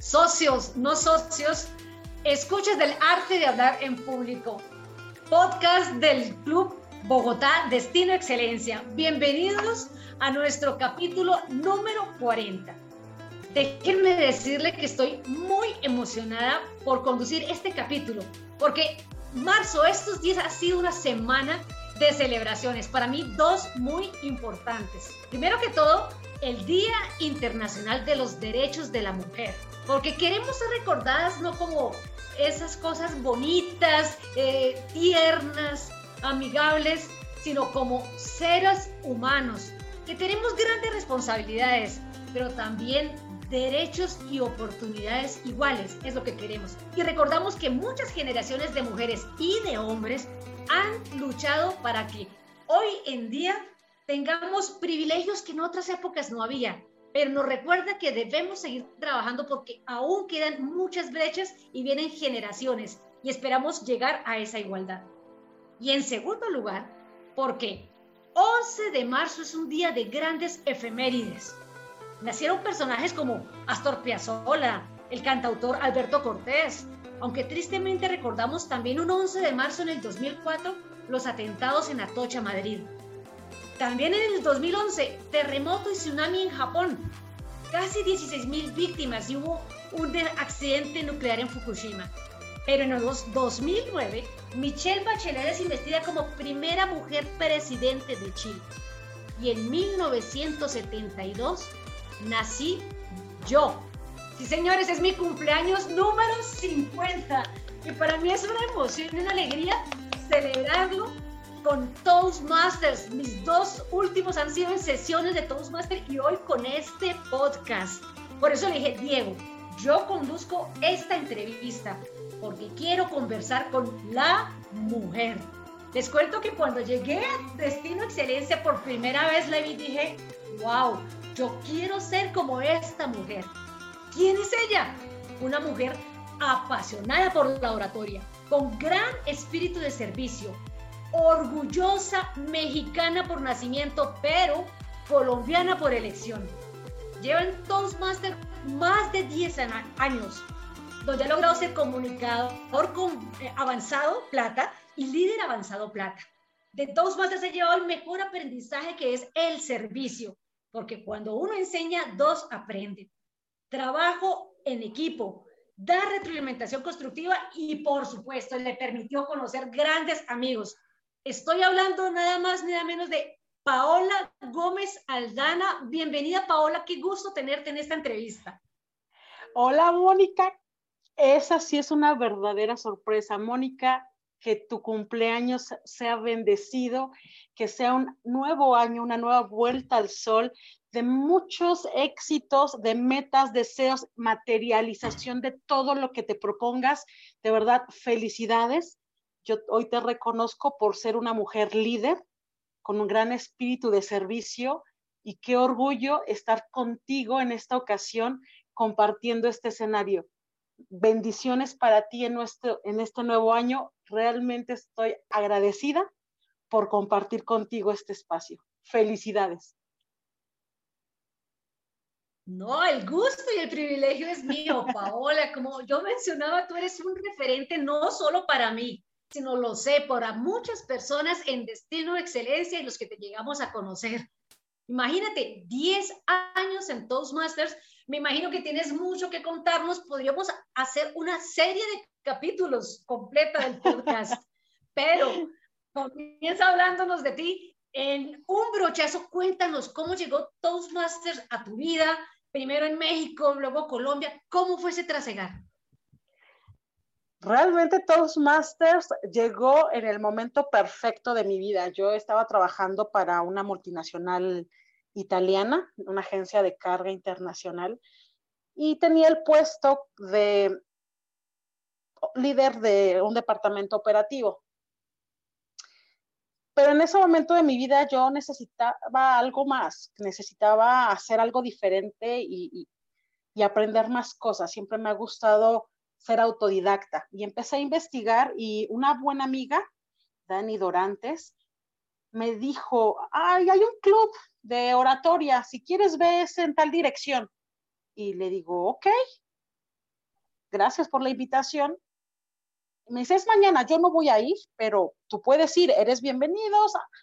Socios, no socios, escuchas del arte de hablar en público. Podcast del Club Bogotá Destino Excelencia. Bienvenidos a nuestro capítulo número 40. Déjenme decirle que estoy muy emocionada por conducir este capítulo, porque marzo, estos días ha sido una semana de celebraciones. Para mí, dos muy importantes. Primero que todo, el Día Internacional de los Derechos de la Mujer, porque queremos ser recordadas no como esas cosas bonitas, eh, tiernas, amigables, sino como seres humanos, que tenemos grandes responsabilidades, pero también derechos y oportunidades iguales, es lo que queremos. Y recordamos que muchas generaciones de mujeres y de hombres han luchado para que hoy en día tengamos privilegios que en otras épocas no había, pero nos recuerda que debemos seguir trabajando porque aún quedan muchas brechas y vienen generaciones y esperamos llegar a esa igualdad. Y en segundo lugar, porque 11 de marzo es un día de grandes efemérides. Nacieron personajes como Astor Piazzolla, el cantautor Alberto Cortés, aunque tristemente recordamos también un 11 de marzo en el 2004 los atentados en Atocha, Madrid. También en el 2011, terremoto y tsunami en Japón. Casi 16.000 víctimas y hubo un accidente nuclear en Fukushima. Pero en el 2009, Michelle Bachelet es investida como primera mujer presidente de Chile. Y en 1972 nací yo. Sí, señores, es mi cumpleaños número 50. Y para mí es una emoción y una alegría celebrarlo con Toastmasters. Mis dos últimos han sido en sesiones de Toastmasters y hoy con este podcast. Por eso le dije, Diego, yo conduzco esta entrevista porque quiero conversar con la mujer. Les cuento que cuando llegué a Destino Excelencia por primera vez la vi y dije, wow, yo quiero ser como esta mujer. ¿Quién es ella? Una mujer apasionada por la oratoria, con gran espíritu de servicio, orgullosa mexicana por nacimiento, pero colombiana por elección. Lleva en Toastmaster más de 10 años, donde ha logrado ser comunicador con, eh, avanzado plata y líder avanzado plata. De Toastmasters se llevado el mejor aprendizaje que es el servicio, porque cuando uno enseña, dos aprenden. Trabajo en equipo, da retroalimentación constructiva y por supuesto le permitió conocer grandes amigos, Estoy hablando nada más, nada menos de Paola Gómez Aldana. Bienvenida, Paola. Qué gusto tenerte en esta entrevista. Hola, Mónica. Esa sí es una verdadera sorpresa. Mónica, que tu cumpleaños sea bendecido, que sea un nuevo año, una nueva vuelta al sol, de muchos éxitos, de metas, deseos, materialización de todo lo que te propongas. De verdad, felicidades yo hoy te reconozco por ser una mujer líder, con un gran espíritu de servicio y qué orgullo estar contigo en esta ocasión compartiendo este escenario. Bendiciones para ti en, nuestro, en este nuevo año. Realmente estoy agradecida por compartir contigo este espacio. Felicidades. No, el gusto y el privilegio es mío, Paola. Como yo mencionaba, tú eres un referente no solo para mí, sino lo sé para muchas personas en Destino Excelencia y los que te llegamos a conocer. Imagínate, 10 años en Toastmasters, me imagino que tienes mucho que contarnos, podríamos hacer una serie de capítulos completa del podcast, pero comienza hablándonos de ti en un brochazo, cuéntanos cómo llegó Toastmasters a tu vida, primero en México, luego Colombia, ¿cómo fue ese trasegar? Realmente Toastmasters llegó en el momento perfecto de mi vida. Yo estaba trabajando para una multinacional italiana, una agencia de carga internacional, y tenía el puesto de líder de un departamento operativo. Pero en ese momento de mi vida yo necesitaba algo más, necesitaba hacer algo diferente y, y aprender más cosas. Siempre me ha gustado ser autodidacta y empecé a investigar y una buena amiga, Dani Dorantes, me dijo, ay, hay un club de oratoria, si quieres ves en tal dirección. y le digo, ok, gracias por la invitación. Me dice, mañana, yo no voy a ir, pero tú puedes ir, eres bienvenido,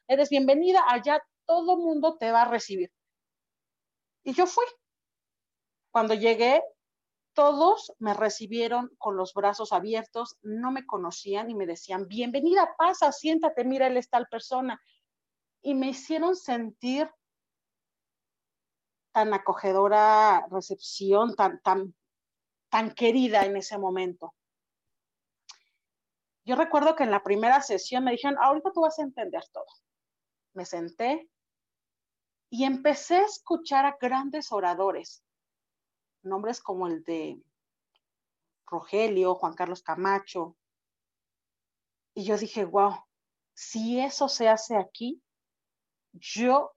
eres bienvenida, allá todo mundo te va a recibir. Y yo fui. Cuando llegué, todos me recibieron con los brazos abiertos, no me conocían y me decían, bienvenida, pasa, siéntate, mira, él es tal persona. Y me hicieron sentir tan acogedora recepción, tan, tan, tan querida en ese momento. Yo recuerdo que en la primera sesión me dijeron, ahorita tú vas a entender todo. Me senté y empecé a escuchar a grandes oradores, nombres como el de Rogelio, Juan Carlos Camacho. Y yo dije, wow, si eso se hace aquí, yo,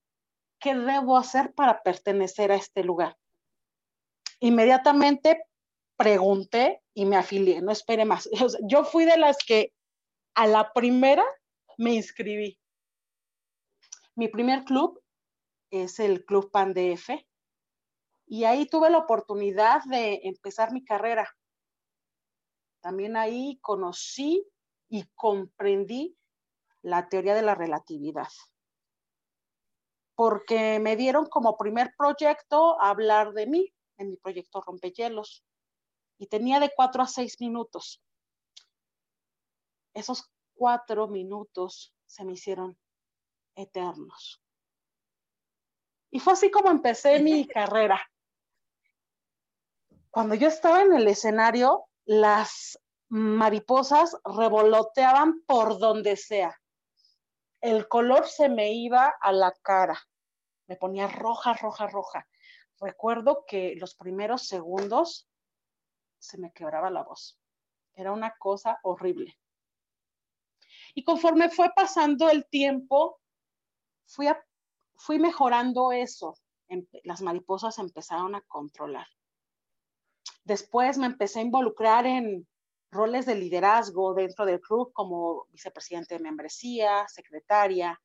¿qué debo hacer para pertenecer a este lugar? Inmediatamente pregunté y me afilié, no espere más. yo fui de las que a la primera me inscribí. Mi primer club es el Club PANDF y ahí tuve la oportunidad de empezar mi carrera. También ahí conocí y comprendí la teoría de la relatividad. Porque me dieron como primer proyecto hablar de mí en mi proyecto Rompehielos. Y tenía de cuatro a seis minutos. Esos cuatro minutos se me hicieron eternos. Y fue así como empecé mi carrera cuando yo estaba en el escenario, las mariposas revoloteaban por donde sea. El color se me iba a la cara. Me ponía roja, roja, roja. Recuerdo que los primeros segundos se me quebraba la voz. Era una cosa horrible. Y conforme fue pasando el tiempo, fui, mejorando eso. Las mariposas empezaron a controlar. Después me empecé a involucrar en roles de liderazgo dentro del club como vicepresidente de membresía, secretaria.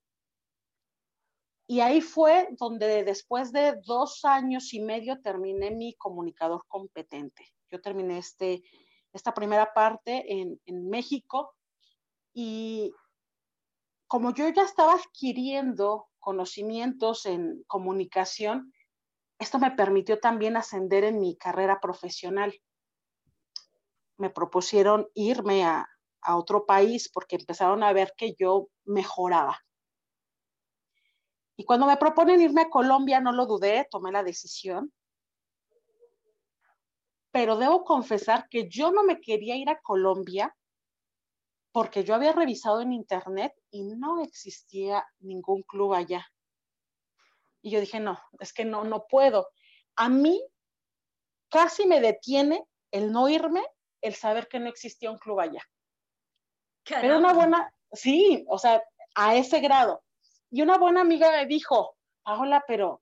Y ahí fue donde después de dos años y medio terminé mi comunicador competente. Yo terminé este, esta primera parte en, en México y como yo ya estaba adquiriendo conocimientos en comunicación, esto me permitió también ascender en mi carrera profesional. Me propusieron irme a, otro país porque empezaron a ver que yo mejoraba. Y cuando me proponen irme a Colombia, no lo dudé, tomé la decisión. Pero debo confesar que yo no me quería ir a Colombia porque yo había revisado en internet y no existía ningún club allá. Y yo dije, no, es que no, no puedo. A mí casi me detiene el no irme, el saber que no existía un club allá. Pero una buena, sí, o sea, a ese grado. Y una buena amiga me dijo, Paola, pero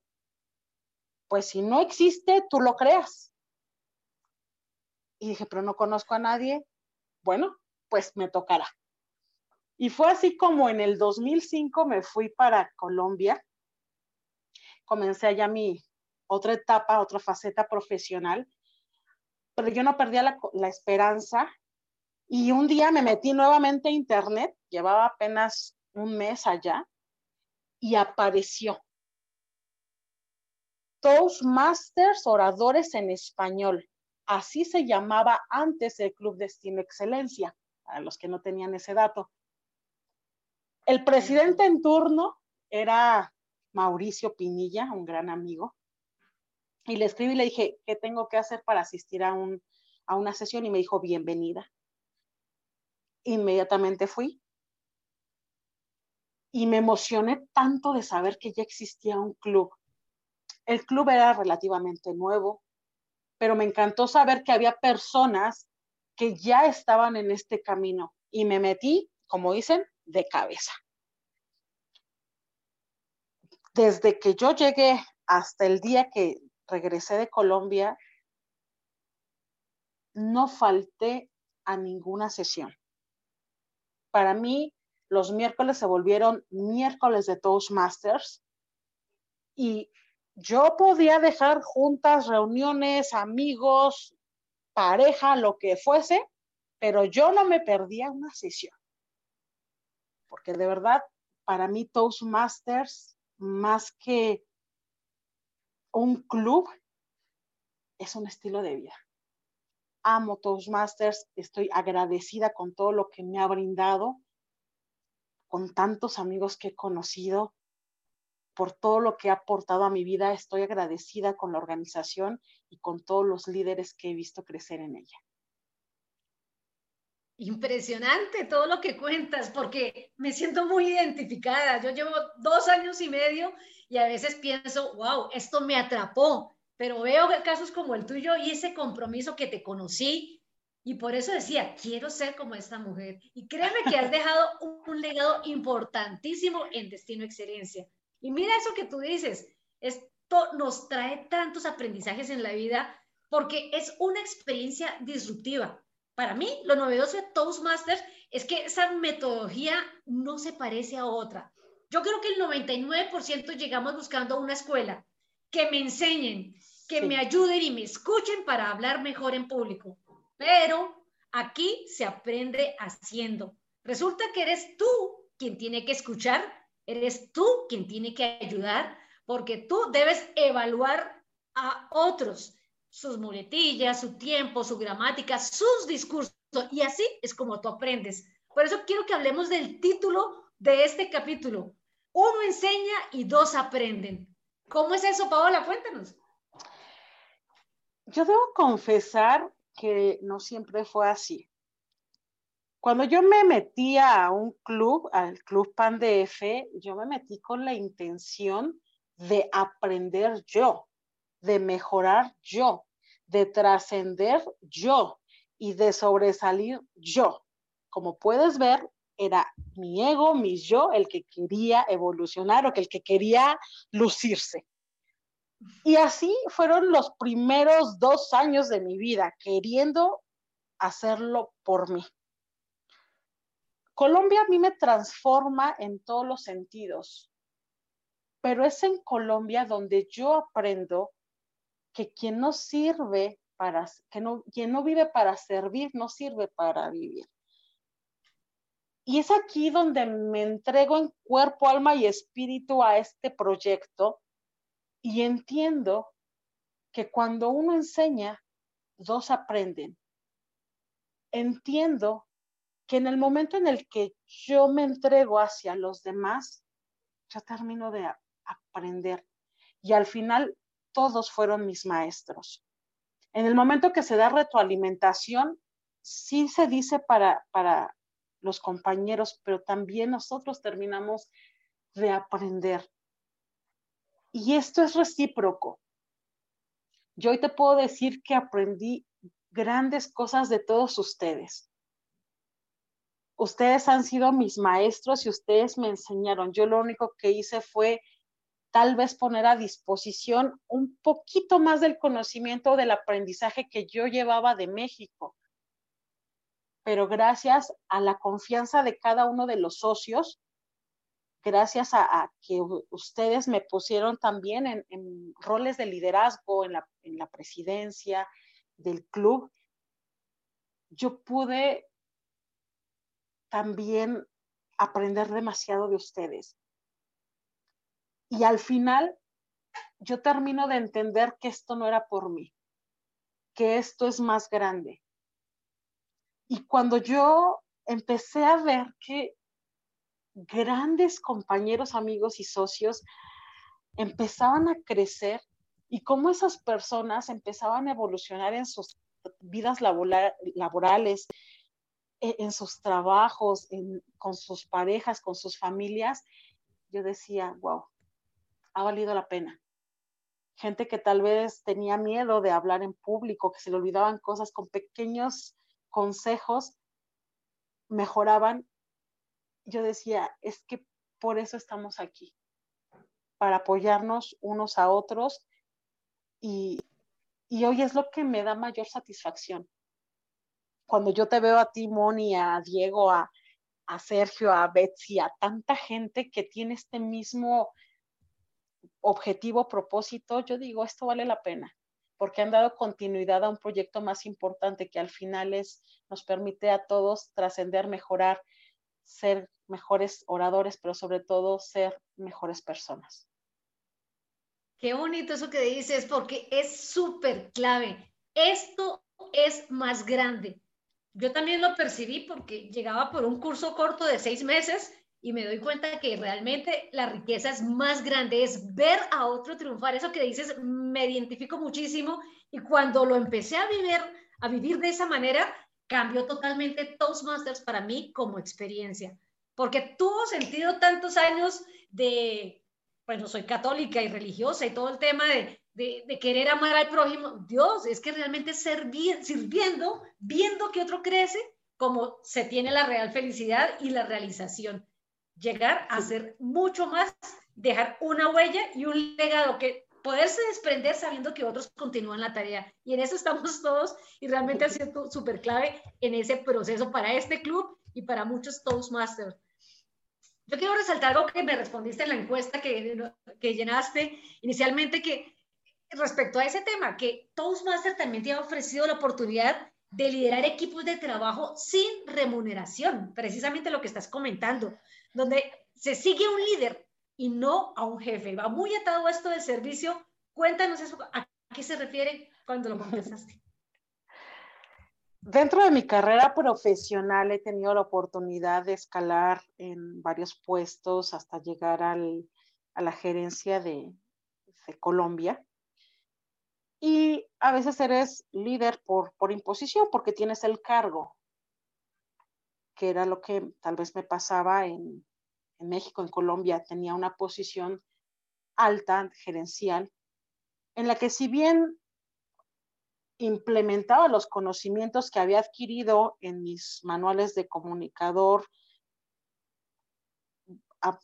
pues si no existe, tú lo creas. Y dije, pero no conozco a nadie. Bueno, pues me tocará. Y fue así como en el 2005 me fui para Colombia comencé allá mi otra etapa, otra faceta profesional, pero yo no perdía la, la esperanza y un día me metí nuevamente a internet, llevaba apenas un mes allá y apareció Toastmasters Oradores en Español. Así se llamaba antes el Club Destino Excelencia, para los que no tenían ese dato. El presidente en turno era Mauricio Pinilla, un gran amigo, y le escribí y le dije, ¿qué tengo que hacer para asistir a, un, a una sesión? Y me dijo, bienvenida. Inmediatamente fui. Y me emocioné tanto de saber que ya existía un club. El club era relativamente nuevo, pero me encantó saber que había personas que ya estaban en este camino y me metí, como dicen, de cabeza desde que yo llegué hasta el día que regresé de Colombia, no falté a ninguna sesión. Para mí, los miércoles se volvieron miércoles de Toastmasters y yo podía dejar juntas, reuniones, amigos, pareja, lo que fuese, pero yo no me perdía una sesión. Porque de verdad, para mí Toastmasters, más que un club, es un estilo de vida. Amo Toastmasters, estoy agradecida con todo lo que me ha brindado, con tantos amigos que he conocido, por todo lo que ha aportado a mi vida. Estoy agradecida con la organización y con todos los líderes que he visto crecer en ella. Impresionante todo lo que cuentas, porque me siento muy identificada. Yo llevo dos años y medio y a veces pienso, wow, esto me atrapó, pero veo casos como el tuyo y ese compromiso que te conocí y por eso decía, quiero ser como esta mujer. Y créeme que has dejado un legado importantísimo en Destino Excelencia. Y mira eso que tú dices, esto nos trae tantos aprendizajes en la vida porque es una experiencia disruptiva. Para mí, lo novedoso de Toastmasters es que esa metodología no se parece a otra. Yo creo que el 99% llegamos buscando una escuela que me enseñen, que me ayuden y me escuchen para hablar mejor en público. Pero aquí se aprende haciendo. Resulta que eres tú quien tiene que escuchar Eres tú quien tiene que ayudar porque tú debes evaluar a otros, sus muletillas, su tiempo, su gramática, sus discursos. Y así es como tú aprendes. Por eso quiero que hablemos del título de este capítulo. Uno enseña y dos aprenden. ¿Cómo es eso, Paola? Cuéntanos. Yo debo confesar que no siempre fue así. Cuando yo me metí a un club, al Club Pan F, yo me metí con la intención de aprender yo, de mejorar yo, de trascender yo y de sobresalir yo. Como puedes ver, era mi ego, mi yo, el que quería evolucionar o que el que quería lucirse. Y así fueron los primeros dos años de mi vida, queriendo hacerlo por mí. Colombia a mí me transforma en todos los sentidos, pero es en Colombia donde yo aprendo que quien no sirve para, que no, quien no vive para servir, no sirve para vivir. Y es aquí donde me entrego en cuerpo, alma y espíritu a este proyecto y entiendo que cuando uno enseña, dos aprenden. Entiendo que en el momento en el que yo me entrego hacia los demás, ya termino de aprender. Y al final todos fueron mis maestros. En el momento que se da retroalimentación, sí se dice para, para los compañeros, pero también nosotros terminamos de aprender. Y esto es recíproco. Yo hoy te puedo decir que aprendí grandes cosas de todos ustedes ustedes han sido mis maestros y ustedes me enseñaron. Yo lo único que hice fue tal vez poner a disposición un poquito más del conocimiento del aprendizaje que yo llevaba de México. Pero gracias a la confianza de cada uno de los socios, gracias a, que ustedes me pusieron también en, roles de liderazgo en la, en la presidencia del club, yo pude también aprender demasiado de ustedes. Y al final, yo termino de entender que esto no era por mí, que esto es más grande. Y cuando yo empecé a ver que grandes compañeros, amigos y socios empezaban a crecer y cómo esas personas empezaban a evolucionar en sus vidas laborales, e-, en sus trabajos, con sus parejas, con sus familias, yo decía, wow, ha valido la pena. Gente que tal vez tenía miedo de hablar en público, que se le olvidaban cosas con pequeños consejos, mejoraban. Yo decía, es que por eso estamos aquí, para apoyarnos unos a otros y, y hoy es lo que me da mayor satisfacción cuando yo te veo a ti, Moni, a Diego, a, Sergio, a Betsy, a tanta gente que tiene este mismo objetivo, propósito, yo digo, esto vale la pena, porque han dado continuidad a un proyecto más importante que al final es, nos permite a todos trascender, mejorar, ser mejores oradores, pero sobre todo ser mejores personas. Qué bonito eso que dices, porque es súper clave. Esto es más grande. Yo también lo percibí porque llegaba por un curso corto de seis meses y me doy cuenta que realmente la riqueza es más grande, es ver a otro triunfar. Eso que dices, me identifico muchísimo y cuando lo empecé a vivir, a vivir de esa manera, cambió totalmente Toastmasters para mí como experiencia, porque tuvo sentido tantos años de, bueno, soy católica y religiosa y todo el tema de, de, querer amar al prójimo. Dios, es que realmente servir, sirviendo, viendo que otro crece, como se tiene la real felicidad y la realización llegar a ser mucho más, dejar una huella y un legado que poderse desprender sabiendo que otros continúan la tarea. Y en eso estamos todos y realmente ha sido súper clave en ese proceso para este club y para muchos Toastmasters. Yo quiero resaltar algo que me respondiste en la encuesta que, que llenaste inicialmente, que respecto a ese tema, que Toastmaster también te ha ofrecido la oportunidad de liderar equipos de trabajo sin remuneración, precisamente lo que estás comentando donde se sigue un líder y no a un jefe. Va muy atado a esto del servicio. Cuéntanos eso, ¿a qué se refiere cuando lo contestaste? Dentro de mi carrera profesional he tenido la oportunidad de escalar en varios puestos hasta llegar al, a la gerencia de, de, Colombia. Y a veces eres líder por, por imposición, porque tienes el cargo que era lo que tal vez me pasaba en, México, en Colombia, tenía una posición alta, gerencial, en la que si bien implementaba los conocimientos que había adquirido en mis manuales de comunicador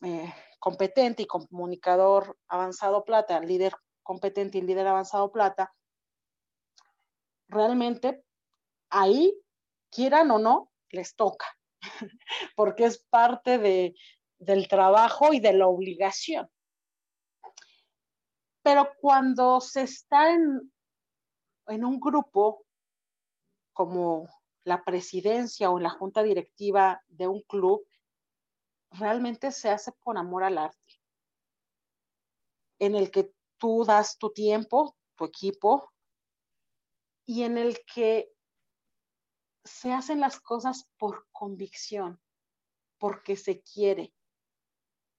eh, competente y comunicador avanzado plata, líder competente y líder avanzado plata, realmente ahí, quieran o no, les toca. porque es parte de, del trabajo y de la obligación. Pero cuando se está en, en un grupo como la presidencia o la junta directiva de un club, realmente se hace por amor al arte, en el que tú das tu tiempo, tu equipo, y en el que se hacen las cosas por convicción, porque se quiere,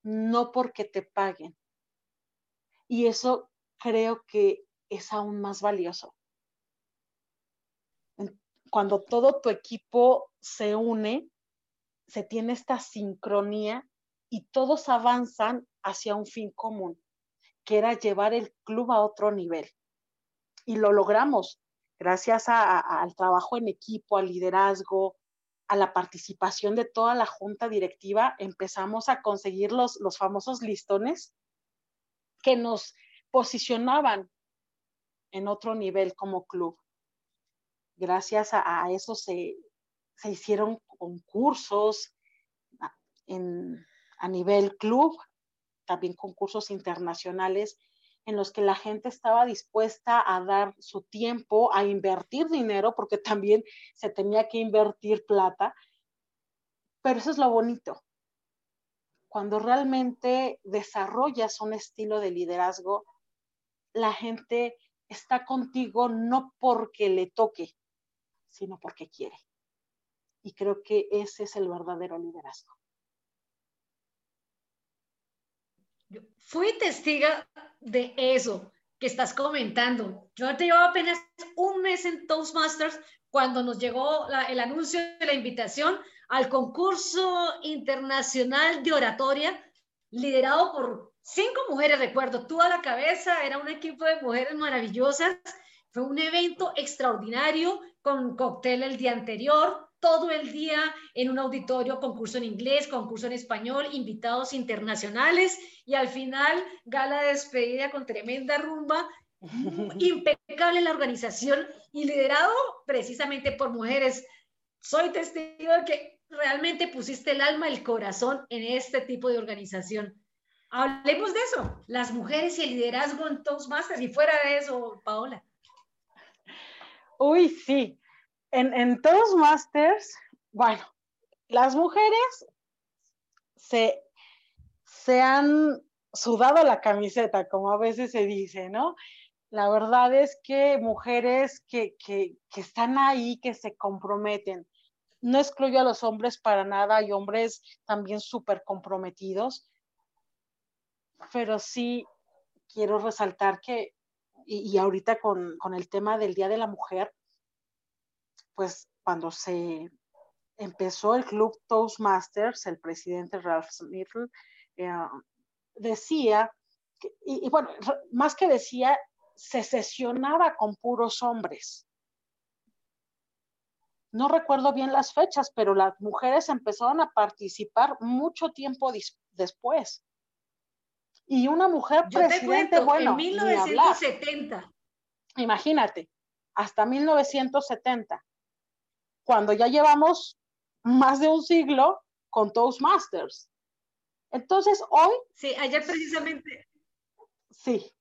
no porque te paguen. Y eso creo que es aún más valioso. Cuando todo tu equipo se une, se tiene esta sincronía y todos avanzan hacia un fin común, que era llevar el club a otro nivel. Y lo logramos gracias al trabajo en equipo, al liderazgo, a la participación de toda la junta directiva, empezamos a conseguir los, los famosos listones que nos posicionaban en otro nivel como club. Gracias a, eso se, se, hicieron concursos en, a nivel club, también concursos internacionales en los que la gente estaba dispuesta a dar su tiempo, a invertir dinero, porque también se tenía que invertir plata. Pero eso es lo bonito. Cuando realmente desarrollas un estilo de liderazgo, la gente está contigo no porque le toque, sino porque quiere. Y creo que ese es el verdadero liderazgo. Fui testiga de eso que estás comentando. Yo te llevo apenas un mes en Toastmasters cuando nos llegó el anuncio de la invitación al concurso internacional de oratoria liderado por cinco mujeres, recuerdo, tú a la cabeza, era un equipo de mujeres maravillosas. Fue un evento extraordinario con cóctel el día anterior, todo el día en un auditorio, concurso en inglés, concurso en español, invitados internacionales y al final gala de despedida con tremenda rumba, impecable la organización y liderado precisamente por mujeres. Soy testigo de que realmente pusiste el alma, el corazón en este tipo de organización. Hablemos de eso, las mujeres y el liderazgo en Toastmasters y fuera de eso, Paola. Uy, sí. En, en Toastmasters, bueno, las mujeres se, se han sudado la camiseta, como a veces se dice, ¿no? La verdad es que mujeres que, que, que están ahí, que se comprometen. No excluyo a los hombres para nada, hay hombres también súper comprometidos, pero sí quiero resaltar que, y, ahorita con, con, el tema del Día de la Mujer, pues cuando se empezó el club Toastmasters, el presidente Ralph Smith eh, decía, y, bueno, más que decía, se sesionaba con puros hombres. No recuerdo bien las fechas, pero las mujeres empezaron a participar mucho tiempo después. Y una mujer Yo presidente, bueno, en 1970. Imagínate, hasta 1970, cuando ya llevamos más de un siglo con Toastmasters. Entonces, hoy... Sí, ayer precisamente... Sí.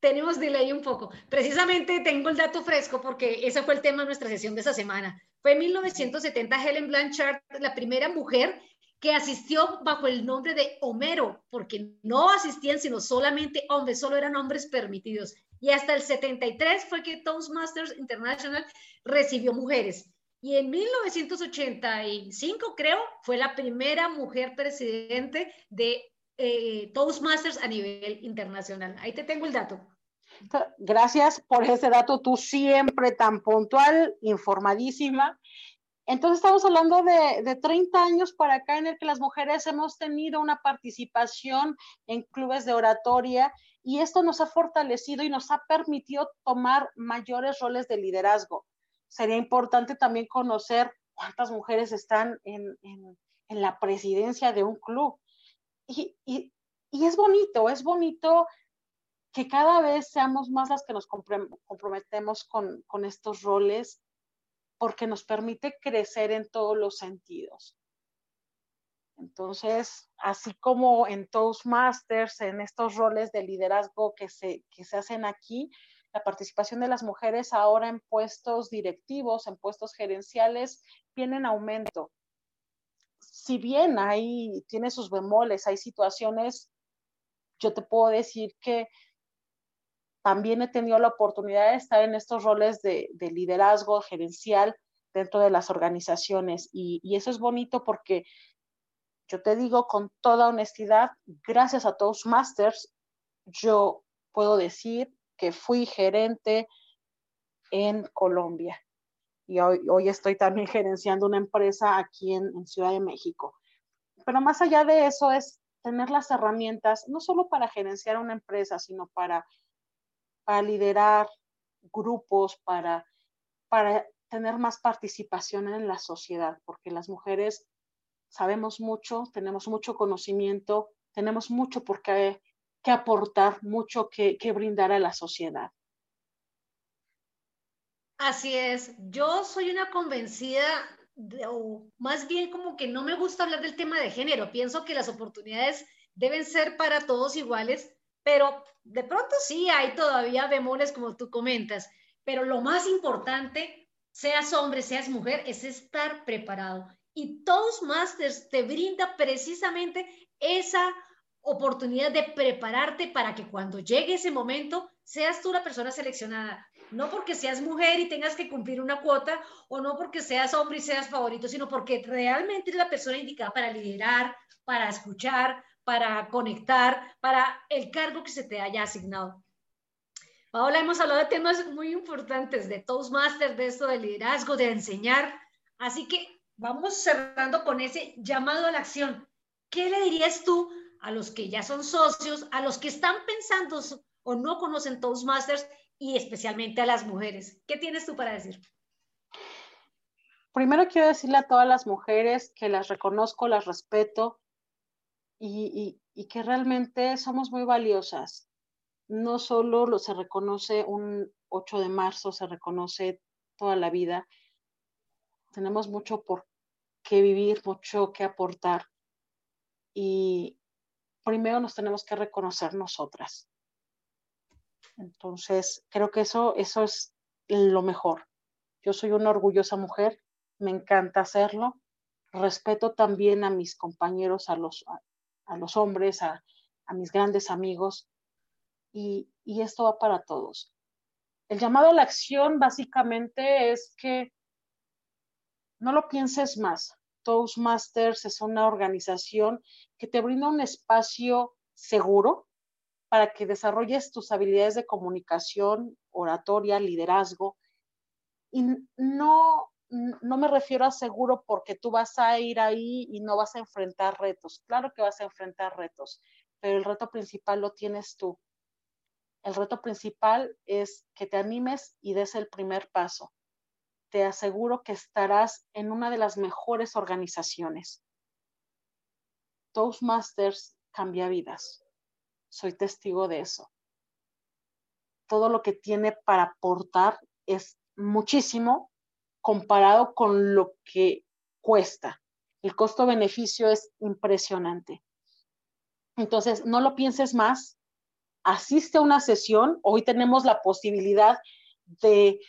Tenemos delay un poco. Precisamente tengo el dato fresco porque ese fue el tema de nuestra sesión de esa semana. Fue en 1970 Helen Blanchard, la primera mujer que asistió bajo el nombre de Homero, porque no asistían sino solamente hombres, solo eran hombres permitidos. Y hasta el 73 fue que Toastmasters International recibió mujeres. Y en 1985, creo, fue la primera mujer presidente de eh, Toastmasters a nivel internacional. Ahí te tengo el dato. Gracias por ese dato, tú siempre tan puntual, informadísima. Entonces estamos hablando de, de, 30 años para acá en el que las mujeres hemos tenido una participación en clubes de oratoria y esto nos ha fortalecido y nos ha permitido tomar mayores roles de liderazgo sería importante también conocer cuántas mujeres están en, la presidencia de un club. Y, es bonito, es bonito que cada vez seamos más las que nos comprometemos con, con estos roles porque nos permite crecer en todos los sentidos. Entonces, así como en Toastmasters, en estos roles de liderazgo que se, que se hacen aquí, la participación de las mujeres ahora en puestos directivos, en puestos gerenciales, viene en aumento. Si bien ahí tiene sus bemoles, hay situaciones, yo te puedo decir que también he tenido la oportunidad de estar en estos roles de, liderazgo gerencial dentro de las organizaciones y, eso es bonito porque yo te digo con toda honestidad, gracias a Toastmasters, yo puedo decir que fui gerente en Colombia y hoy, hoy estoy también gerenciando una empresa aquí en, Ciudad de México. Pero más allá de eso es tener las herramientas, no solo para gerenciar una empresa, sino para, para liderar grupos, para, para tener más participación en la sociedad, porque las mujeres sabemos mucho, tenemos mucho conocimiento, tenemos mucho por qué que aportar, mucho que, brindar a la sociedad. Así es, yo soy una convencida, o más bien como que no me gusta hablar del tema de género, pienso que las oportunidades deben ser para todos iguales, pero de pronto sí hay todavía bemoles como tú comentas, pero lo más importante, seas hombre, seas mujer, es estar preparado. Y Toastmasters te brinda precisamente esa oportunidad de prepararte para que cuando llegue ese momento seas tú la persona seleccionada. No porque seas mujer y tengas que cumplir una cuota o no porque seas hombre y seas favorito, sino porque realmente eres la persona indicada para liderar, para escuchar, para conectar, para el cargo que se te haya asignado. Paola, hemos hablado de temas muy importantes, de Toastmasters, de esto de liderazgo, de enseñar. Así que vamos cerrando con ese llamado a la acción. ¿Qué le dirías tú a los que ya son socios, a los que están pensando o no conocen Toastmasters y especialmente a las mujeres. ¿Qué tienes tú para decir? Primero quiero decirle a todas las mujeres que las reconozco, las respeto y, que realmente somos muy valiosas. No solo lo se reconoce un 8 de marzo, se reconoce toda la vida. Tenemos mucho por qué vivir, mucho que aportar y primero nos tenemos que reconocer nosotras. Entonces, creo que eso, eso es lo mejor. Yo soy una orgullosa mujer, me encanta hacerlo. Respeto también a mis compañeros, a los, a, los hombres, a, a, mis grandes amigos, y, y esto va para todos. El llamado a la acción básicamente es que no lo pienses más. Toastmasters es una organización que te brinda un espacio seguro para que desarrolles tus habilidades de comunicación, oratoria, liderazgo. Y no, no me refiero a seguro porque tú vas a ir ahí y no vas a enfrentar retos. Claro que vas a enfrentar retos, pero el reto principal lo tienes tú. El reto principal es que te animes y des el primer paso. Te aseguro que estarás en una de las mejores organizaciones. Toastmasters cambia vidas. Soy testigo de eso. Todo lo que tiene para aportar es muchísimo comparado con lo que cuesta. El costo-beneficio es impresionante. Entonces, no lo pienses más, asiste a una sesión. Hoy tenemos la posibilidad de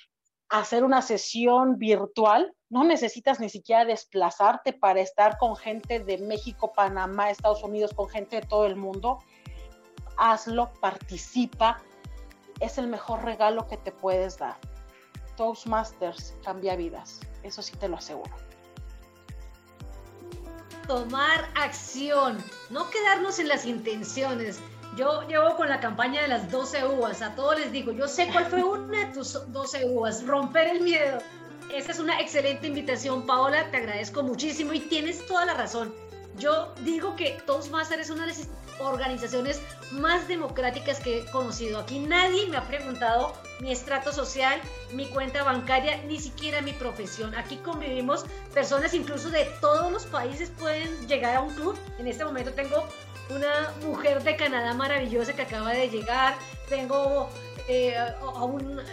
hacer una sesión virtual. No necesitas ni siquiera desplazarte para estar con gente de México, Panamá, Estados Unidos, con gente de todo el mundo. Hazlo, participa. Es el mejor regalo que te puedes dar. Toastmasters cambia vidas. Eso sí te lo aseguro. Tomar acción, no quedarnos en las intenciones yo llevo con la campaña de las 12 uvas. A todos les digo, yo sé cuál fue una de tus 12 uvas. Romper el miedo. Esa es una excelente invitación, Paola. Te agradezco muchísimo y tienes toda la razón. Yo digo que Toastmaster es una de las organizaciones más democráticas que he conocido. Aquí nadie me ha preguntado mi estrato social, mi cuenta bancaria, ni siquiera mi profesión. Aquí convivimos personas incluso de todos los países pueden llegar a un club. En este momento tengo una mujer de Canadá maravillosa que acaba de llegar. Tengo eh,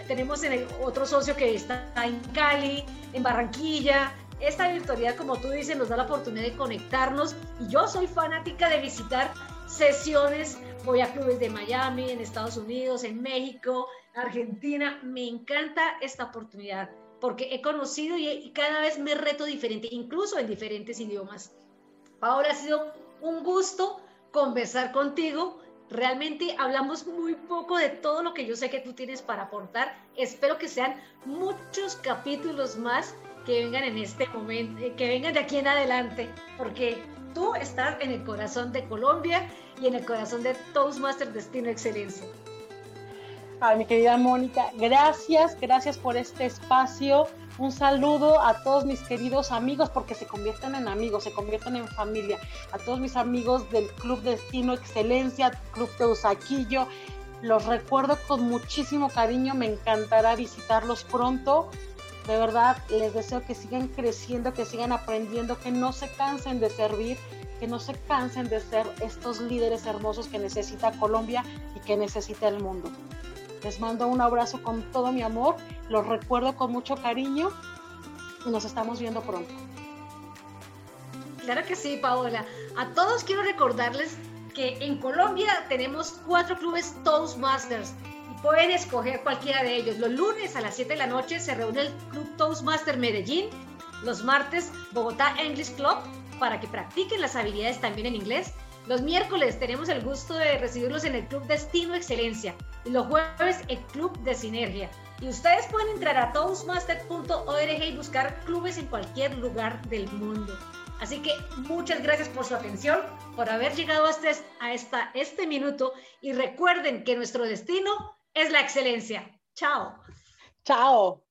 tenemos otro socio que está en Cali, en Barranquilla. Esta virtualidad, como tú dices, nos da la oportunidad de conectarnos y yo soy fanática de visitar sesiones. Voy a clubes de Miami, en Estados Unidos, en México, Argentina. Me encanta esta oportunidad porque he conocido y, cada vez me reto diferente, incluso en diferentes idiomas. Paola, ha sido un gusto conversar contigo. Realmente hablamos muy poco de todo lo que yo sé que tú tienes para aportar. Espero que sean muchos capítulos más que vengan en este momento, eh, que vengan de aquí en adelante, porque tú estás en el corazón de Colombia y en el corazón de Toastmaster Destino Excelencia. Ay, mi querida Mónica, gracias, gracias por este espacio. Un saludo a todos mis queridos amigos, porque se convierten en amigos, se convierten en familia. A todos mis amigos del Club Destino Excelencia, Club Teusaquillo. Los recuerdo con muchísimo cariño, me encantará visitarlos pronto. De verdad, les deseo que sigan creciendo, que sigan aprendiendo, que no se cansen de servir, que no se cansen de ser estos líderes hermosos que necesita Colombia y que necesita el mundo. Les mando un abrazo con todo mi amor, los recuerdo con mucho cariño y nos estamos viendo pronto. Claro que sí, Paola. A todos quiero recordarles que en Colombia tenemos cuatro clubes Toastmasters pueden escoger cualquiera de ellos. Los lunes a las 7 de la noche se reúne el Club Toastmaster Medellín. Los martes, Bogotá English Club para que practiquen las habilidades también en inglés. Los miércoles tenemos el gusto de recibirlos en el Club Destino Excelencia y los jueves el Club de Sinergia. Y ustedes pueden entrar a toastmaster.org y buscar clubes en cualquier lugar del mundo. Así que muchas gracias por su atención, por haber llegado hasta, este minuto y recuerden que nuestro destino es la excelencia. Chao. Chao.